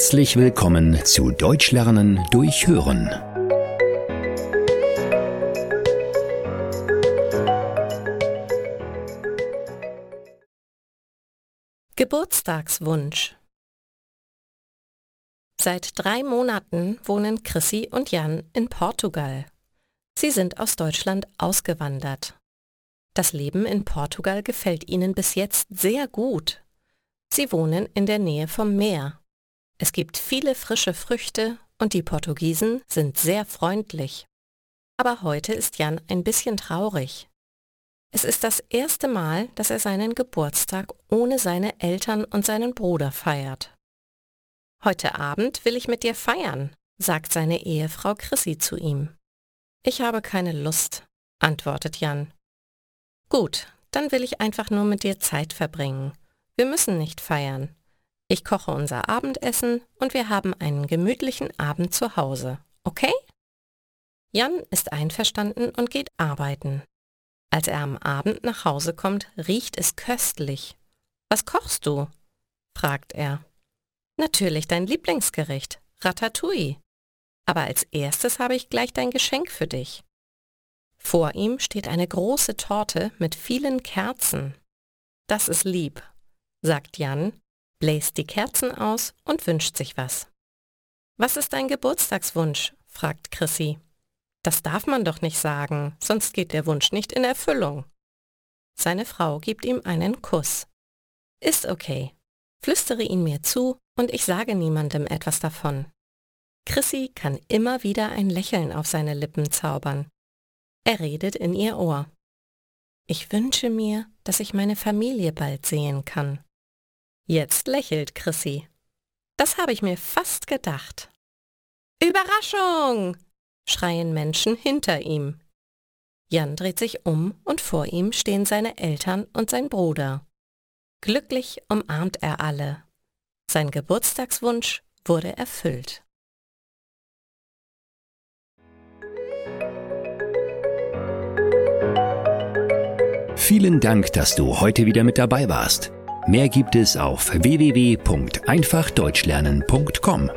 Herzlich willkommen zu Deutsch lernen durch Hören. Geburtstagswunsch Seit drei Monaten wohnen Chrissy und Jan in Portugal. Sie sind aus Deutschland ausgewandert. Das Leben in Portugal gefällt ihnen bis jetzt sehr gut. Sie wohnen in der Nähe vom Meer. Es gibt viele frische Früchte und die Portugiesen sind sehr freundlich. Aber heute ist Jan ein bisschen traurig. Es ist das erste Mal, dass er seinen Geburtstag ohne seine Eltern und seinen Bruder feiert. Heute Abend will ich mit dir feiern, sagt seine Ehefrau Chrissy zu ihm. Ich habe keine Lust, antwortet Jan. Gut, dann will ich einfach nur mit dir Zeit verbringen. Wir müssen nicht feiern. Ich koche unser Abendessen und wir haben einen gemütlichen Abend zu Hause, okay? Jan ist einverstanden und geht arbeiten. Als er am Abend nach Hause kommt, riecht es köstlich. Was kochst du? fragt er. Natürlich dein Lieblingsgericht, Ratatouille. Aber als erstes habe ich gleich dein Geschenk für dich. Vor ihm steht eine große Torte mit vielen Kerzen. Das ist lieb, sagt Jan, bläst die Kerzen aus und wünscht sich was. Was ist dein Geburtstagswunsch? fragt Chrissy. Das darf man doch nicht sagen, sonst geht der Wunsch nicht in Erfüllung. Seine Frau gibt ihm einen Kuss. Ist okay. Flüstere ihn mir zu und ich sage niemandem etwas davon. Chrissy kann immer wieder ein Lächeln auf seine Lippen zaubern. Er redet in ihr Ohr. Ich wünsche mir, dass ich meine Familie bald sehen kann. Jetzt lächelt Chrissy. Das habe ich mir fast gedacht. Überraschung! schreien Menschen hinter ihm. Jan dreht sich um und vor ihm stehen seine Eltern und sein Bruder. Glücklich umarmt er alle. Sein Geburtstagswunsch wurde erfüllt. Vielen Dank, dass du heute wieder mit dabei warst. Mehr gibt es auf www.einfachdeutschlernen.com.